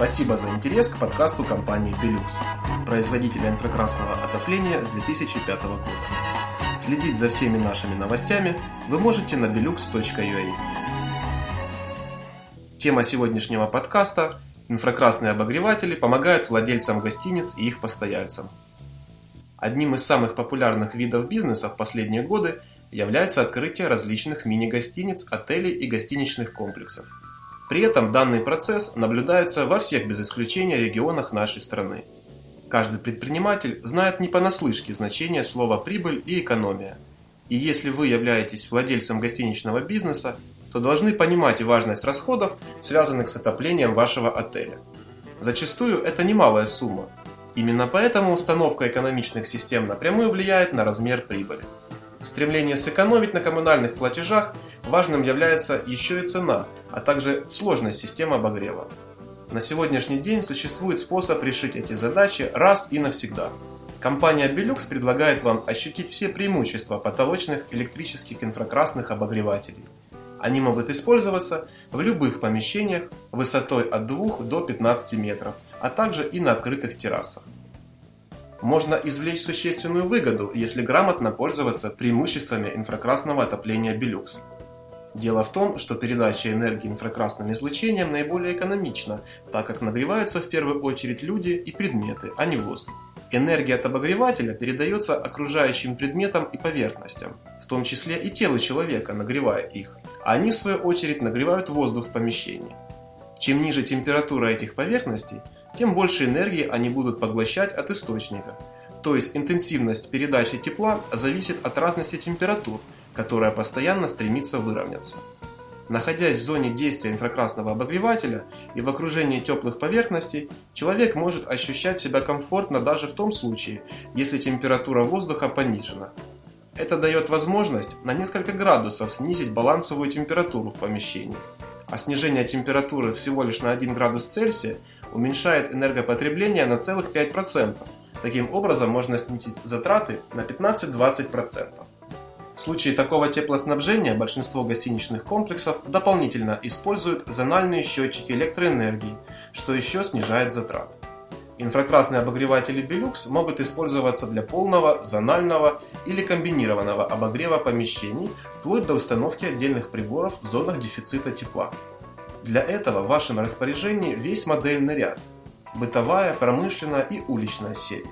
Спасибо за интерес к подкасту компании Belux, производителя инфракрасного отопления с 2005 года. Следить за всеми нашими новостями вы можете на belux.ua. Тема сегодняшнего подкаста – инфракрасные обогреватели помогают владельцам гостиниц и их постояльцам. Одним из самых популярных видов бизнеса в последние годы является открытие различных мини-гостиниц, отелей и гостиничных комплексов – при этом данный процесс наблюдается во всех без исключения регионах нашей страны. Каждый предприниматель знает не понаслышке значение слова «прибыль» и «экономия». И если вы являетесь владельцем гостиничного бизнеса, то должны понимать важность расходов, связанных с отоплением вашего отеля. Зачастую это немалая сумма. Именно поэтому установка экономичных систем напрямую влияет на размер прибыли. В стремлении сэкономить на коммунальных платежах важным является еще и цена, а также сложность системы обогрева. На сегодняшний день существует способ решить эти задачи раз и навсегда. Компания Belux предлагает вам ощутить все преимущества потолочных электрических инфракрасных обогревателей. Они могут использоваться в любых помещениях высотой от 2 до 15 метров, а также и на открытых террасах можно извлечь существенную выгоду, если грамотно пользоваться преимуществами инфракрасного отопления Belux. Дело в том, что передача энергии инфракрасным излучением наиболее экономична, так как нагреваются в первую очередь люди и предметы, а не воздух. Энергия от обогревателя передается окружающим предметам и поверхностям, в том числе и телу человека, нагревая их, они в свою очередь нагревают воздух в помещении. Чем ниже температура этих поверхностей, тем больше энергии они будут поглощать от источника. То есть интенсивность передачи тепла зависит от разности температур, которая постоянно стремится выровняться. Находясь в зоне действия инфракрасного обогревателя и в окружении теплых поверхностей, человек может ощущать себя комфортно даже в том случае, если температура воздуха понижена. Это дает возможность на несколько градусов снизить балансовую температуру в помещении. А снижение температуры всего лишь на 1 градус Цельсия уменьшает энергопотребление на целых 5%. Таким образом можно снизить затраты на 15-20%. В случае такого теплоснабжения большинство гостиничных комплексов дополнительно используют зональные счетчики электроэнергии, что еще снижает затраты. Инфракрасные обогреватели Belux могут использоваться для полного, зонального или комбинированного обогрева помещений, вплоть до установки отдельных приборов в зонах дефицита тепла. Для этого в вашем распоряжении весь модельный ряд – бытовая, промышленная и уличная серии.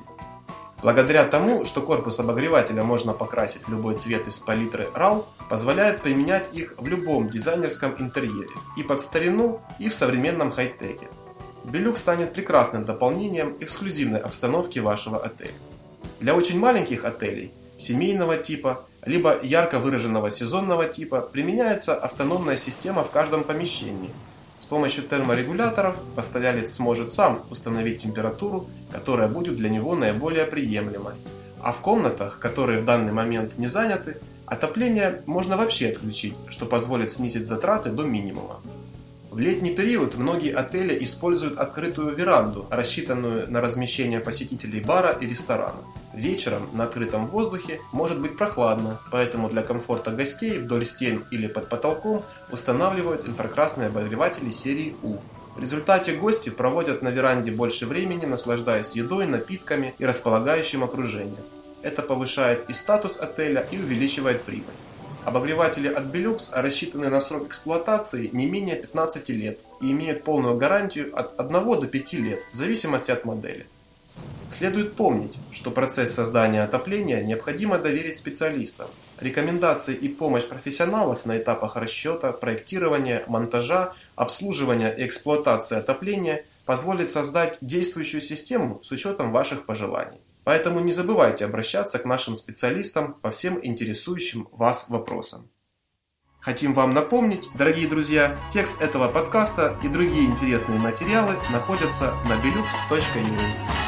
Благодаря тому, что корпус обогревателя можно покрасить в любой цвет из палитры RAL, позволяет применять их в любом дизайнерском интерьере, и под старину, и в современном хай-теке. Белюк станет прекрасным дополнением эксклюзивной обстановки вашего отеля. Для очень маленьких отелей, семейного типа либо ярко выраженного сезонного типа применяется автономная система в каждом помещении. С помощью терморегуляторов постоялец сможет сам установить температуру, которая будет для него наиболее приемлемой. А в комнатах, которые в данный момент не заняты, отопление можно вообще отключить, что позволит снизить затраты до минимума. В летний период многие отели используют открытую веранду, рассчитанную на размещение посетителей бара и ресторана. Вечером на открытом воздухе может быть прохладно, поэтому для комфорта гостей вдоль стен или под потолком устанавливают инфракрасные обогреватели серии У. В результате гости проводят на веранде больше времени, наслаждаясь едой, напитками и располагающим окружением. Это повышает и статус отеля, и увеличивает прибыль. Обогреватели от Belux рассчитаны на срок эксплуатации не менее 15 лет и имеют полную гарантию от 1 до 5 лет, в зависимости от модели. Следует помнить, что процесс создания отопления необходимо доверить специалистам. Рекомендации и помощь профессионалов на этапах расчета, проектирования, монтажа, обслуживания и эксплуатации отопления позволит создать действующую систему с учетом ваших пожеланий. Поэтому не забывайте обращаться к нашим специалистам по всем интересующим вас вопросам. Хотим вам напомнить, дорогие друзья, текст этого подкаста и другие интересные материалы находятся на belux.ua.